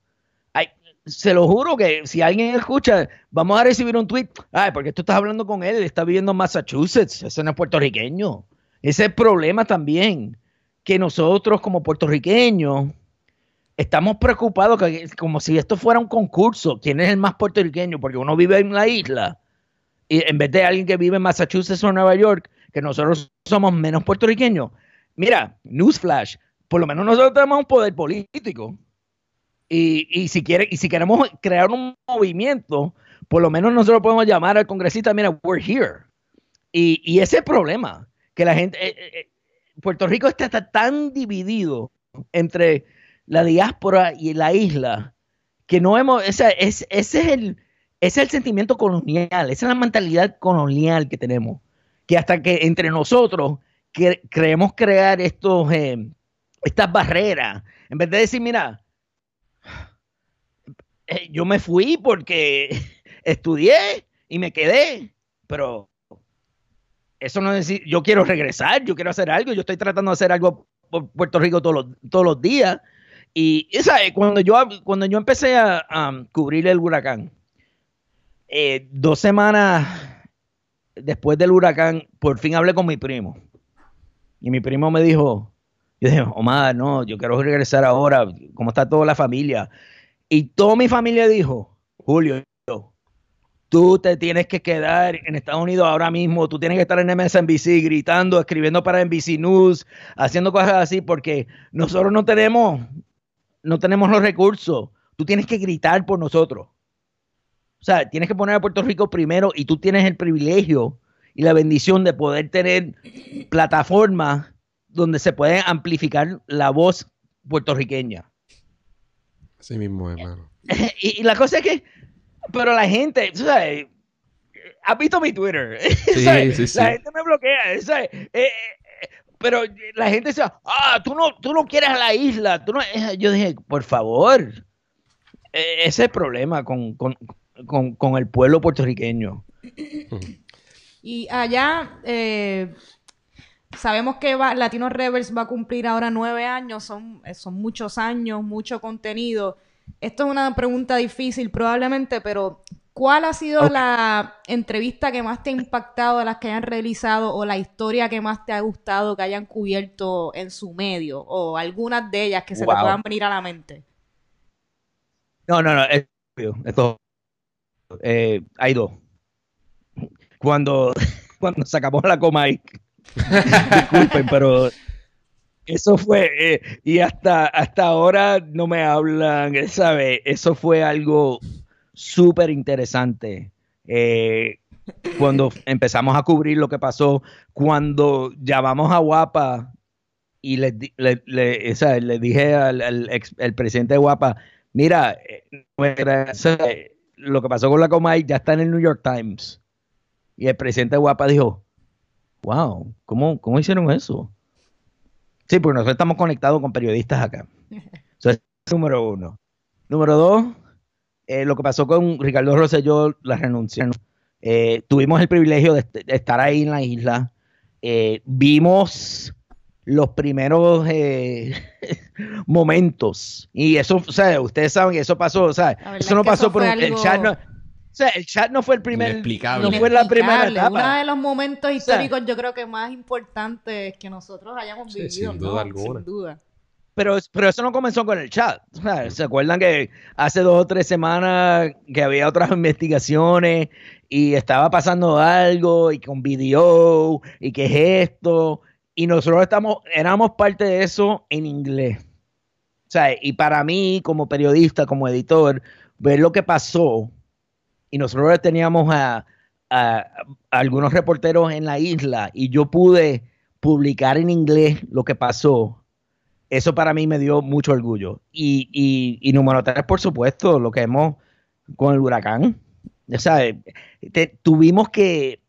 ay, se lo juro que si alguien escucha, vamos a recibir un tweet, ay, porque tú estás hablando con él, él está viviendo en Massachusetts, ese no es puertorriqueño. Ese es el problema también, que nosotros como puertorriqueños estamos preocupados que, como si esto fuera un concurso, quién es el más puertorriqueño, porque uno vive en la isla y en vez de alguien que vive en Massachusetts o Nueva York, que nosotros somos menos puertorriqueños. Mira, newsflash, por lo menos nosotros tenemos un poder político. Y, y si quiere, y si queremos crear un movimiento, por lo menos nosotros podemos llamar al congresista, mira, we're here. Y, y ese es el problema, que la gente, eh, eh, eh, Puerto Rico está, está tan dividido entre la diáspora y la isla, que no hemos, es, ese es el, ese es el sentimiento colonial, esa es la mentalidad colonial que tenemos, que hasta que entre nosotros que, creemos crear estos, eh, estas barreras, en vez de decir, mira, eh, yo me fui porque estudié y me quedé, pero eso no es decir, yo quiero regresar, yo quiero hacer algo, yo estoy tratando de hacer algo por Puerto Rico todos todos los días. Y esa, cuando, yo, cuando yo empecé a, a cubrir el huracán, eh, dos semanas después del huracán, por fin hablé con mi primo. Y mi primo me dijo, yo dije, Omar, no, yo quiero regresar ahora, ¿cómo está toda la familia? Y toda mi familia dijo, Julio, tú te tienes que quedar en Estados Unidos ahora mismo, tú tienes que estar en MSNBC gritando, escribiendo para NBC News, haciendo cosas así, porque nosotros no tenemos, no tenemos los recursos. Tú tienes que gritar por nosotros. O sea, tienes que poner a Puerto Rico primero y tú tienes el privilegio y la bendición de poder tener plataformas donde se puede amplificar la voz puertorriqueña. Así mismo, hermano. y, y la cosa es que, pero la gente, tú sabes, has visto mi Twitter. Sí, sí, sí. La gente me bloquea, ¿sabes? Eh, eh, pero la gente dice, ah, tú no, tú no quieres a la isla. Tú no... Eh, Yo dije, por favor, eh, ese es el problema con, con, con, con el pueblo puertorriqueño. Y allá, eh, sabemos que va, Latino Rebels va a cumplir ahora nueve años, son, son muchos años, mucho contenido. Esto es una pregunta difícil probablemente, pero ¿cuál ha sido la entrevista que más te ha impactado de las que hayan realizado o la historia que más te ha gustado que hayan cubierto en su medio o algunas de ellas que se te puedan venir a la mente? No, no, no, esto, eh, hay dos. Cuando, cuando sacamos la Comay, disculpen, pero eso fue, eh, y hasta, hasta ahora no me hablan, ¿sabe? Eso fue algo súper interesante. Eh, cuando empezamos a cubrir lo que pasó, cuando llamamos a Guapa y le, le, le, dije al, el presidente de Guapa, mira, lo que pasó con la Comay ya está en el New York Times. Y el presidente de Guapa dijo, wow, ¿cómo, cómo hicieron eso? Sí, porque nosotros estamos conectados con periodistas acá. Eso es número uno. Número dos, eh, lo que pasó con Ricardo Rosselló, la renuncia. Eh, tuvimos el privilegio de, estar ahí en la isla. Eh, vimos los primeros momentos. Y eso, o sea, ustedes saben que eso pasó, o sea, eso no pasó por el chat. No, o sea, el chat no fue el primer. No fue la primera etapa. Uno de los momentos históricos, yo creo que más importantes que nosotros hayamos vivido. Sin duda alguna. Sin duda. Pero, pero eso no comenzó con el chat. ¿Se acuerdan que hace dos o tres semanas que había otras investigaciones y estaba pasando algo y con video y qué es esto? Y nosotros estamos, éramos parte de eso en inglés. O sea, y para mí, como periodista, como editor, ver lo que pasó y nosotros teníamos a, algunos reporteros en la isla y yo pude publicar en inglés lo que pasó, eso para mí me dio mucho orgullo. Y, y, número tres, por supuesto, lo que hemos con el huracán. O sea, tuvimos que,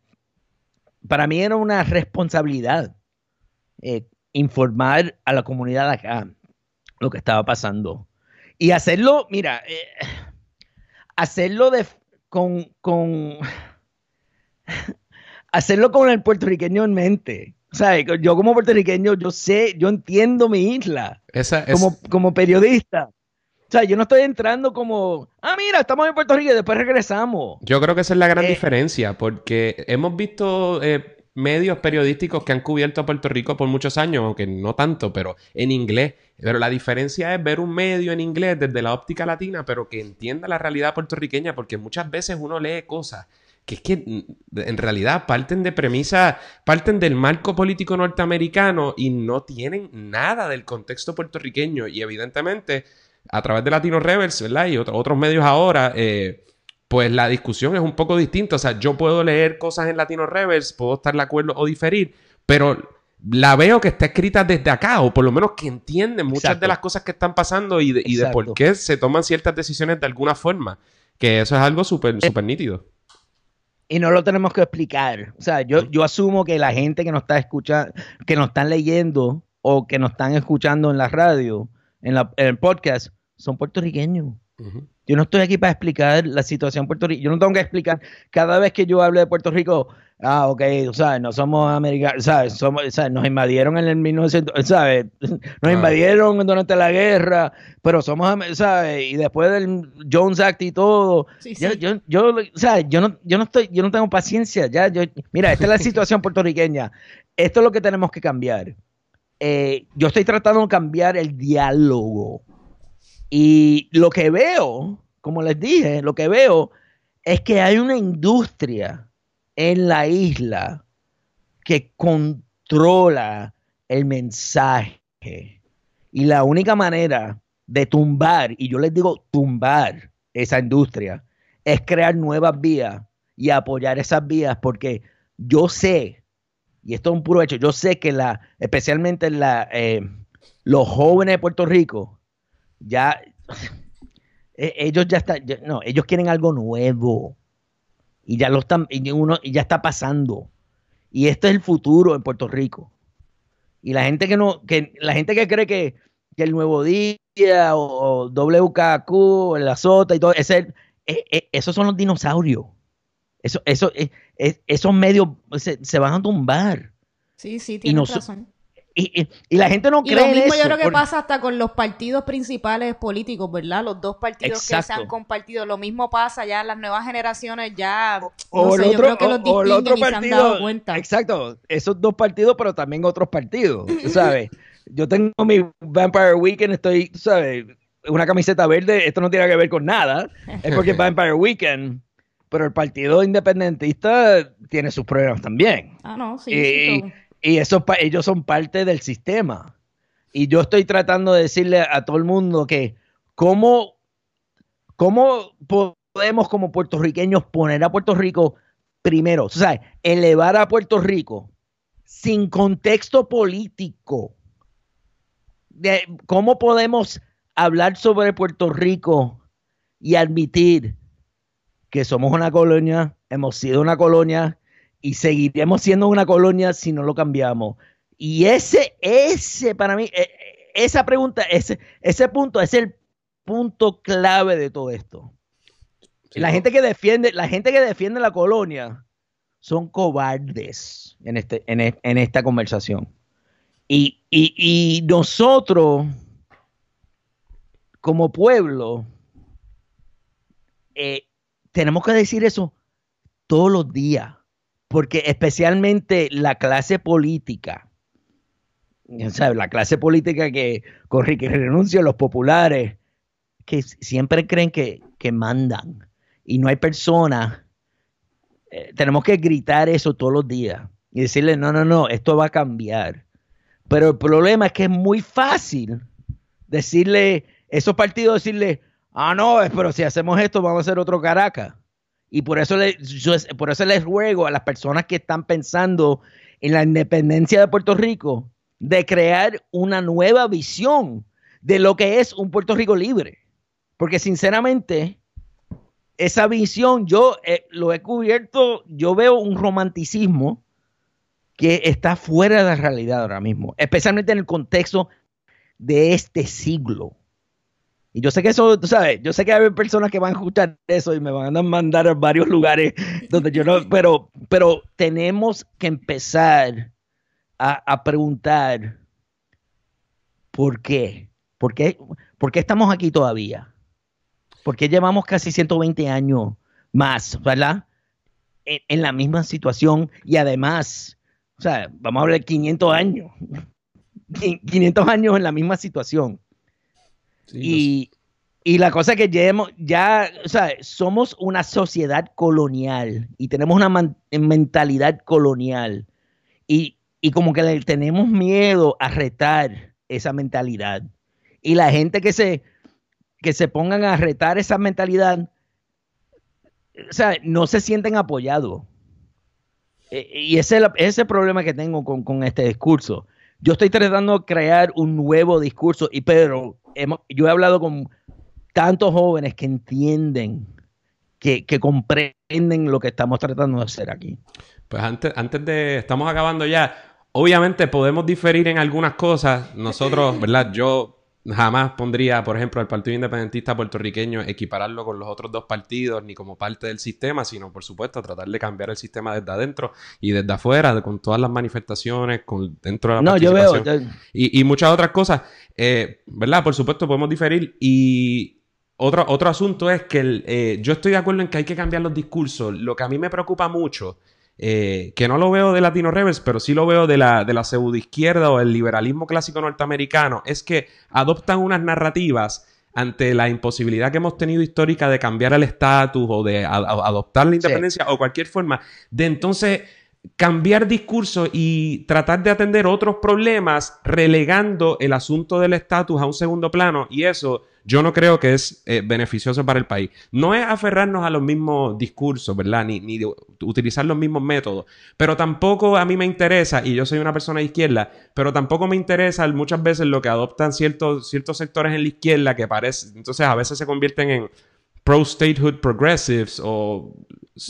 para mí era una responsabilidad eh, informar a la comunidad acá lo que estaba pasando. Y hacerlo, mira, eh, hacerlo de, con, con hacerlo con el puertorriqueño en mente. O sea, yo como puertorriqueño, yo sé, yo entiendo mi isla como, como periodista. O sea, yo no estoy entrando como, ah, mira, estamos en Puerto Rico y después regresamos. Yo creo que esa es la gran eh, diferencia, porque hemos visto eh, medios periodísticos que han cubierto a Puerto Rico por muchos años, aunque no tanto, pero en inglés. Pero la diferencia es ver un medio en inglés desde la óptica latina, pero que entienda la realidad puertorriqueña, porque muchas veces uno lee cosas que es que mm, en realidad parten de premisas, parten del marco político norteamericano y no tienen nada del contexto puertorriqueño. Y evidentemente, a través de Latino Rebels, ¿verdad? Y otros medios ahora, eh, pues la discusión es un poco distinta. O sea, yo puedo leer cosas en Latino Rebels, puedo estar de acuerdo o diferir, pero la veo que está escrita desde acá, o por lo menos que entiende muchas de las cosas que están pasando y de, por qué se toman ciertas decisiones de alguna forma. Que eso es algo súper súper nítido. Y no lo tenemos que explicar. O sea, yo, yo asumo que la gente que nos está escuchando, que nos están leyendo o que nos están escuchando en la radio, en, la, en el podcast, son puertorriqueños. Yo no estoy aquí para explicar la situación en Puerto Rico. Yo no tengo que explicar cada vez que yo hablo de Puerto Rico. Ah, ok, ¿sabes? No somos americanos, ¿sabes? Somos, ¿sabes? Nos invadieron en el 1900, ¿sabes? Nos invadieron durante la guerra, pero somos, ¿sabes? Y después del Jones Act y todo. Yo, yo, yo, ¿sabes? Yo no, yo no estoy, yo no tengo paciencia. Ya, yo, mira, esta es la situación puertorriqueña. Esto es lo que tenemos que cambiar. Eh, yo estoy tratando de cambiar el diálogo y lo que veo, como les dije, lo que veo es que hay una industria en la isla que controla el mensaje. Y la única manera de tumbar, y yo les digo tumbar esa industria, es crear nuevas vías y apoyar esas vías porque yo sé, y esto es un puro hecho, yo sé que la, especialmente la, eh, los jóvenes de Puerto Rico ya e, ellos ya están, no, ellos quieren algo nuevo y ya lo están, y uno y ya está pasando. Y este es el futuro en Puerto Rico. Y la gente que no, que la gente que cree que, el nuevo día o, WKQ, la sota y todo, ese, e, e, esos son los dinosaurios. Eso, eso, esos medios se, van a tumbar. Sí, sí, tienes razón. Y, y, la gente no cree. Y lo mismo yo creo que pasa hasta con los partidos principales políticos, ¿verdad? Los dos partidos que se han compartido. Lo mismo pasa ya en las nuevas generaciones, ya. O, el otro, o, el otro partido. Exacto. Esos dos partidos, pero también otros partidos, ¿sabes? yo tengo mi Vampire Weekend, estoy, ¿sabes? Una camiseta verde, esto no tiene que ver con nada. Es porque Vampire Weekend. Pero el partido independentista tiene sus problemas también. Ah, no, sí. sí y eso, ellos son parte del sistema. Y yo estoy tratando de decirle a todo el mundo que cómo, cómo podemos como puertorriqueños poner a Puerto Rico primero, o sea, elevar a Puerto Rico sin contexto político. De, ¿Cómo podemos hablar sobre Puerto Rico y admitir que somos una colonia, hemos sido una colonia, y seguiremos siendo una colonia si no lo cambiamos. Y ese, ese para mí, e, e, esa pregunta, ese, ese punto es el punto clave de todo esto. la gente que defiende, la gente que defiende la colonia son cobardes en, este, en, e, esta conversación. Y, nosotros, como pueblo, eh, tenemos que decir eso todos los días porque especialmente la clase política, ¿sabes? la clase política que corre que renuncia, los populares, que siempre creen que, mandan y no hay personas, eh, tenemos que gritar eso todos los días y decirle, no, no, no, esto va a cambiar. Pero el problema es que es muy fácil decirle, esos partidos decirle, ah, no, pero si hacemos esto vamos a hacer otro Caracas. Y por eso, le, por eso les ruego a las personas que están pensando en la independencia de Puerto Rico de crear una nueva visión de lo que es un Puerto Rico libre. Porque sinceramente, esa visión yo eh, lo he cubierto, yo veo un romanticismo que está fuera de la realidad ahora mismo, especialmente en el contexto de este siglo. Y yo sé que eso, tú sabes, yo sé que hay personas que van a escuchar eso y me van a mandar a varios lugares donde yo no, pero, pero tenemos que empezar a, preguntar por qué? ¿Por qué, ¿Por qué estamos aquí todavía? ¿Por qué llevamos casi 120 años más, ¿verdad? En, en, la misma situación y además, o sea, vamos a hablar de 500 años, 500 años en la misma situación y, la cosa es que ya, ya, o sea, somos una sociedad colonial y tenemos una mentalidad colonial. Y, como que le tenemos miedo a retar esa mentalidad. Y la gente que se, que se pongan a retar esa mentalidad, o sea, no se sienten apoyados. E, y ese es, el, problema que tengo con, con, este discurso. Yo estoy tratando de crear un nuevo discurso, y pero yo he hablado con tantos jóvenes que entienden, que, comprenden lo que estamos tratando de hacer aquí. Pues antes, antes de, estamos acabando ya, obviamente podemos diferir en algunas cosas. Nosotros, ¿verdad? Yo jamás pondría, por ejemplo, al Partido Independentista puertorriqueño equipararlo con los otros dos partidos ni como parte del sistema, sino por supuesto tratar de cambiar el sistema desde adentro y desde afuera, con todas las manifestaciones, con dentro de la no, yo veo, Y, muchas otras cosas, eh, ¿verdad? Por supuesto podemos diferir y otro, otro asunto es que eh, yo estoy de acuerdo en que hay que cambiar los discursos. Lo que a mí me preocupa mucho eh, que no lo veo de Latino Rebels, pero sí lo veo de la, de la pseudoizquierda o el liberalismo clásico norteamericano, es que adoptan unas narrativas ante la imposibilidad que hemos tenido histórica de cambiar el estatus o de adoptar la independencia o cualquier forma, de entonces cambiar discurso y tratar de atender otros problemas relegando el asunto del estatus a un segundo plano y eso yo no creo que es eh, beneficioso para el país. No es aferrarnos a los mismos discursos, ¿verdad? Ni, ni utilizar los mismos métodos. Pero tampoco a mí me interesa, y yo soy una persona de izquierda, pero tampoco me interesa muchas veces lo que adoptan ciertos, ciertos sectores en la izquierda que parece, entonces a veces se convierten en pro-statehood progressives o...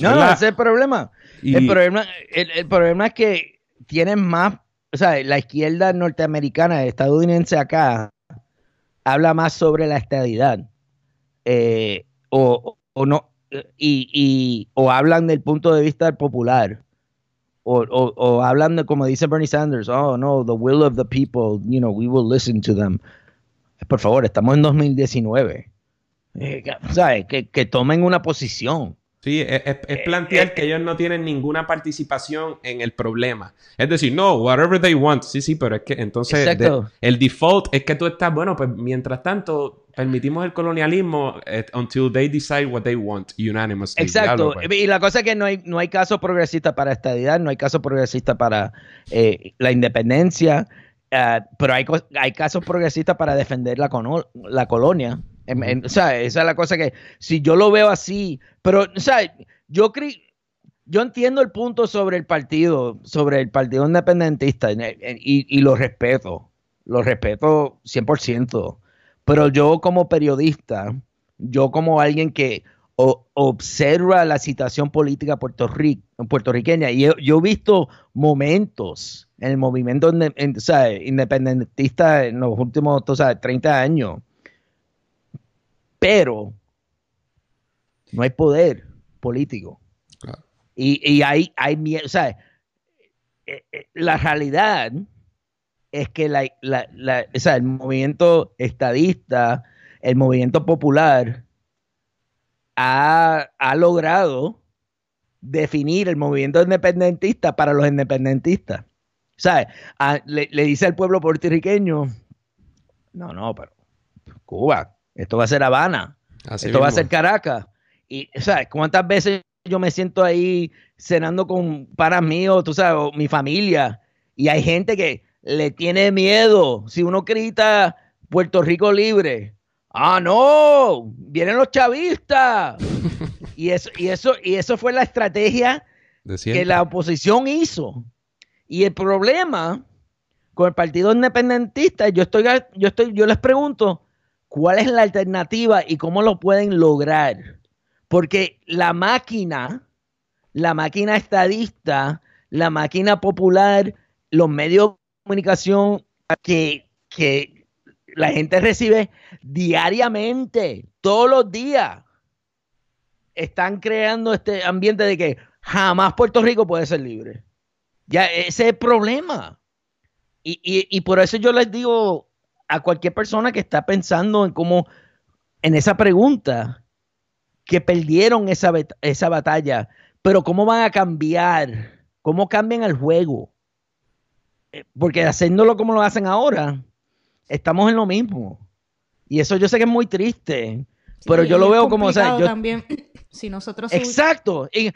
No, ese es el problema. El, problema el, problema es que tienen más, o sea, la izquierda norteamericana, estadounidense acá, habla más sobre la estadidad eh, o, no y, o hablan del punto de vista popular o, o, o hablan de, como dice Bernie Sanders, oh no, the will of the people, you know, we will listen to them. Por favor, estamos en 2019. Eh, ¿sabes? Que, que tomen una posición. Sí, es, es- es plantear eh, que ellos no tienen ninguna participación en el problema. Es decir, no, whatever they want. Sí, sí, pero es que entonces Exacto. de- el default es que tú estás, bueno, pues mientras tanto permitimos el colonialismo eh, until they decide what they want unanimously. Exacto. Diablo, pues. Y la cosa es que no hay, no hay caso progresista para estadidad, no hay caso progresista para eh, la independencia, eh, pero hay, hay casos progresistas para defender la, la colonia. En- en- o sea, esa es la cosa que, si yo lo veo así, pero, o sea, yo yo entiendo el punto sobre el partido, sobre el partido independentista, en- en- y, y lo respeto, lo respeto 100%, pero yo como periodista, yo como alguien que o- observa la situación política puerto Ri- puertorriqueña, y yo, yo he visto momentos en el movimiento en- o sea, independentista en los últimos sabes, 30 años, pero no hay poder político. Claro. Y, y hay, hay miedo, sea, eh, eh, la realidad es que la, la- la- o sea, el movimiento estadista, el movimiento popular, ha, ha logrado definir el movimiento independentista para los independentistas. ¿Sabes? A- le, le dice al pueblo puertorriqueño, no, no, pero Cuba, esto va a ser Habana, Así esto va a ser Caracas. Y, ¿sabes? ¿Cuántas veces yo me siento ahí cenando con panas míos, tú sabes, o mi familia, y hay gente que le tiene miedo. Si uno grita Puerto Rico libre, ah, no, vienen los chavistas. y, eso, y, eso, y eso fue la estrategia que la oposición hizo. Y el problema con el Partido Independentista, yo estoy, yo estoy, yo les pregunto, ¿cuál es la alternativa y cómo lo pueden lograr? Porque la máquina, la máquina estadista, la máquina popular, los medios de comunicación que, que la gente recibe diariamente, todos los días, están creando este ambiente de que jamás Puerto Rico puede ser libre. Ya ese es el problema. Y, y- y por eso yo les digo a cualquier persona que está pensando en cómo, en esa pregunta, que perdieron esa, esa batalla, pero cómo van a cambiar, cómo cambian el juego. Eh, Porque haciéndolo como lo hacen ahora, estamos en lo mismo. Y eso yo sé que es muy triste, pero yo lo veo como, o sea, complicado yo, también, si nosotros... Exacto. Y,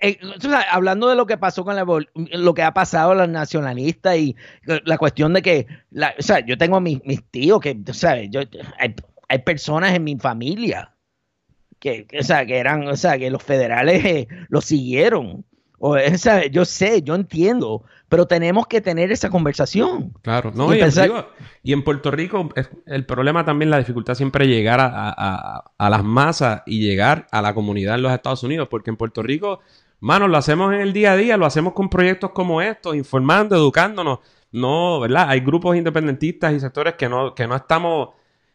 eh, eh, hablando de lo que pasó con la lo que ha pasado a los nacionalistas y la cuestión de que, la- o sea, yo tengo a mis, mis tíos que, sabes, yo, hay, hay personas en mi familia que, que, o sea, que eran, o sea, que los federales eh, los siguieron. O, sea, yo sé, yo entiendo, pero tenemos que tener esa conversación. Claro, no, Y y, pensar- digo, y en Puerto Rico el problema también, la dificultad siempre es llegar a- a- a las masas y llegar a la comunidad en los Estados Unidos, porque en Puerto Rico, mano, lo hacemos en el día a día, lo hacemos con proyectos como estos, informando, educándonos. No, ¿verdad? Hay grupos independentistas y sectores que no, que no estamos,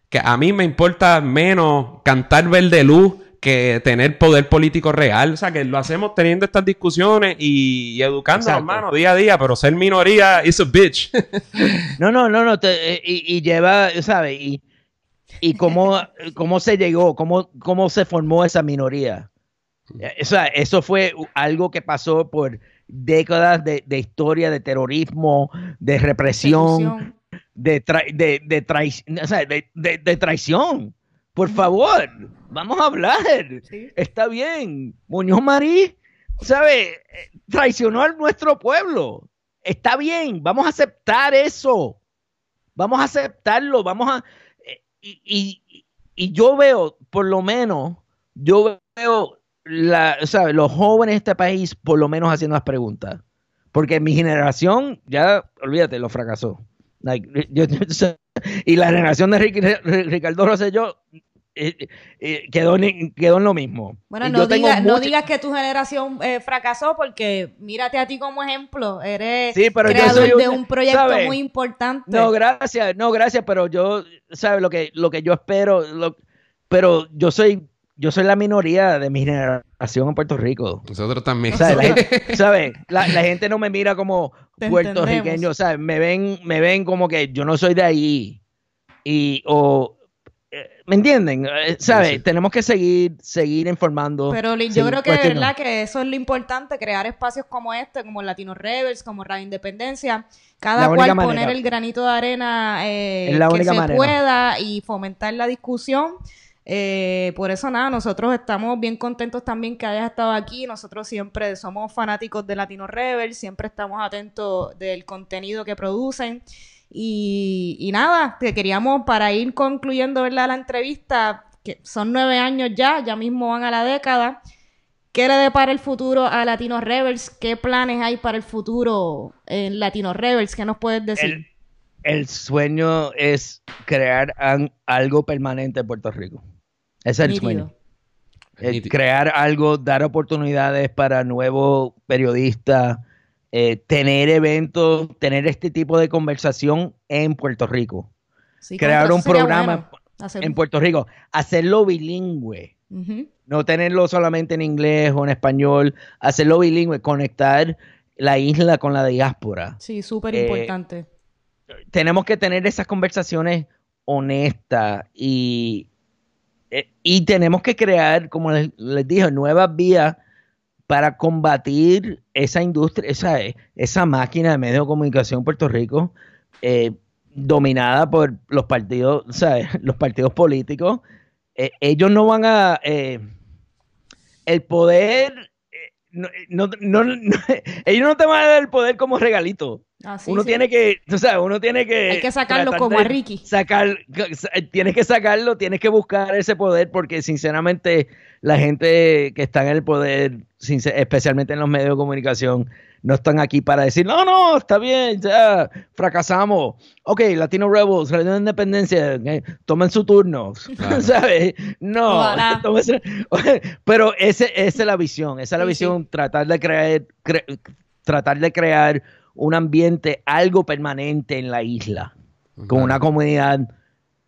que a mí me importa menos cantar verde luz que tener poder político real. O sea, que lo hacemos teniendo estas discusiones y, y educándonos, hermano, día a día, pero ser minoría is a bitch. No, no, no, no. te- eh, y, y lleva, ¿sabes? Y, y cómo, cómo se llegó, cómo, cómo se formó esa minoría. Eh, O sea, eso fue algo que pasó por décadas de, de historia de terrorismo, de represión, de, tra- de, de, trai- o sea, de, traición. Por favor, vamos a hablar. Sí. Está bien. Muñoz Marí, ¿sabe? Eh, Traicionó a nuestro pueblo. Está bien, vamos a aceptar eso. Vamos a aceptarlo, vamos a... eh, Y, y- y yo veo, por lo menos, yo veo la, o sea, los jóvenes de este país por lo menos haciendo las preguntas. Porque mi generación, ya, olvídate, lo fracasó. Like, yo- yo- y la generación de Ric- Ricardo Rosselló eh, eh, quedó, en- quedó en lo mismo. Bueno, no, diga- no digas que tu generación eh, fracasó porque mírate a ti como ejemplo. Eres Sí, pero yo creador un- de un proyecto ¿sabe? muy importante. No, gracias, no, gracias, pero yo, ¿sabes? Lo que, lo que yo espero, lo- pero yo soy yo soy la minoría de mi generación en Puerto Rico. Nosotros también. ¿Sabes? La, gente- ¿sabes? La- la gente no me mira como Te puertorriqueño, entendemos. ¿sabes? Me ven, me ven como que yo no soy de ahí. Y, o, eh, ¿me entienden? Eh, ¿Sabes? Sí, sí. Tenemos que seguir, seguir informando. Pero yo creo que de verdad que eso es lo importante, crear espacios como este, como Latino Rebels, como Radio Independencia, cada cual manera. poner el granito de arena eh, que se manera. pueda y fomentar la discusión. Eh, por eso nada, nosotros estamos bien contentos también que hayas estado aquí. Nosotros siempre somos fanáticos de Latino Rebels, siempre estamos atentos del contenido que producen. Y, nada, te queríamos para ir concluyendo ¿verdad? la entrevista, que son nueve años ya, ya mismo van a la década. ¿Qué le depara el futuro a Latino Rebels? ¿Qué planes hay para el futuro en Latino Rebels? ¿Qué nos puedes decir? El, sueño es crear algo permanente en Puerto Rico. Es el Nítido. sueño. Eh, crear algo, dar oportunidades para nuevos periodistas, eh, tener eventos, tener este tipo de conversación en Puerto Rico. Sí, crear un programa bueno, En Puerto Rico, hacerlo bilingüe, no tenerlo solamente en inglés o en español, hacerlo bilingüe, conectar la isla con la diáspora. Sí, súper Eh, importante. tenemos que tener esas conversaciones honestas y, eh, y tenemos que crear, como les, dije, nuevas vías para combatir esa industria, esa, esa máquina de medios de comunicación en Puerto Rico, eh, dominada por los partidos, ¿sabes? los partidos políticos. Eh, ellos no van a... el poder... eh, no, no- no- no- ellos no te van a dar el poder como regalito. Así, uno sí. tiene que, tú sabes, uno tiene que... Hay que sacarlo como a Ricky. Sacar, tienes que sacarlo, tienes que buscar ese poder porque sinceramente la gente que está en el poder, especialmente en los medios de comunicación, no están aquí para decir, no, no, está bien, ya fracasamos. Ok, Latino Rebels, Radio de Independencia, tomen su turno, Claro. ¿sabes? No, pero ese, esa es la visión, esa es la Sí, visión, tratar de crear, cre- tratar de crear un ambiente, algo permanente en la isla, con una comunidad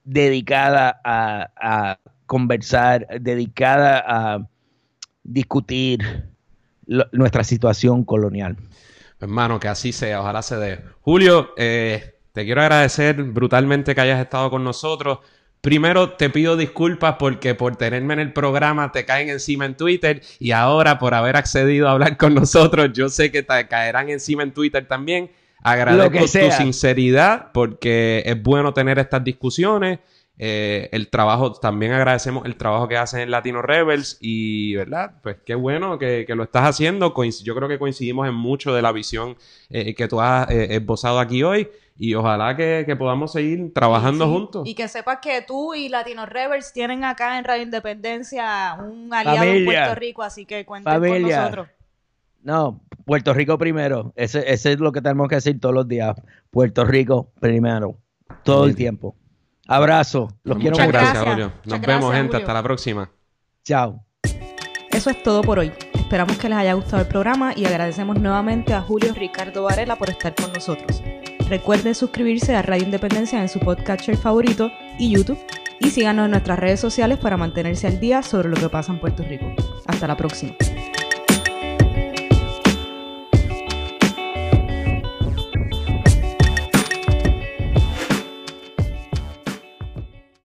dedicada a, a conversar, dedicada a discutir lo- nuestra situación colonial. Hermano, que así sea, ojalá se dé. Julio, eh, te quiero agradecer brutalmente que hayas estado con nosotros. Primero te pido disculpas porque por tenerme en el programa te caen encima en Twitter y ahora por haber accedido a hablar con nosotros, yo sé que te caerán encima en Twitter también. Agradezco tu sinceridad porque es bueno tener estas discusiones. Eh, el trabajo, también agradecemos el trabajo que hacen en Latino Rebels y, ¿verdad? Pues qué bueno que, que lo estás haciendo. Coinc- Yo creo que coincidimos en mucho de la visión eh, que tú has eh, esbozado aquí hoy y ojalá que, que podamos seguir trabajando Sí, juntos. Y que sepas que tú y Latino Rebels tienen acá en Radio Independencia un aliado en Familia. Puerto Rico, así que cuenten con Familia. nosotros. No, Puerto Rico primero. Ese, ese es lo que tenemos que decir todos los días. Puerto Rico primero. Todo el tiempo. Abrazo. Los quiero Muchas mucho. gracias, gracias. Julio. Muchas Nos gracias, vemos, gente. Julio. Hasta la próxima. Chao. Eso es todo por hoy. Esperamos que les haya gustado el programa y agradecemos nuevamente a Julio Ricardo Varela por estar con nosotros. Recuerden suscribirse a Radio Independencia en su podcatcher favorito y YouTube y síganos en nuestras redes sociales para mantenerse al día sobre lo que pasa en Puerto Rico. Hasta la próxima.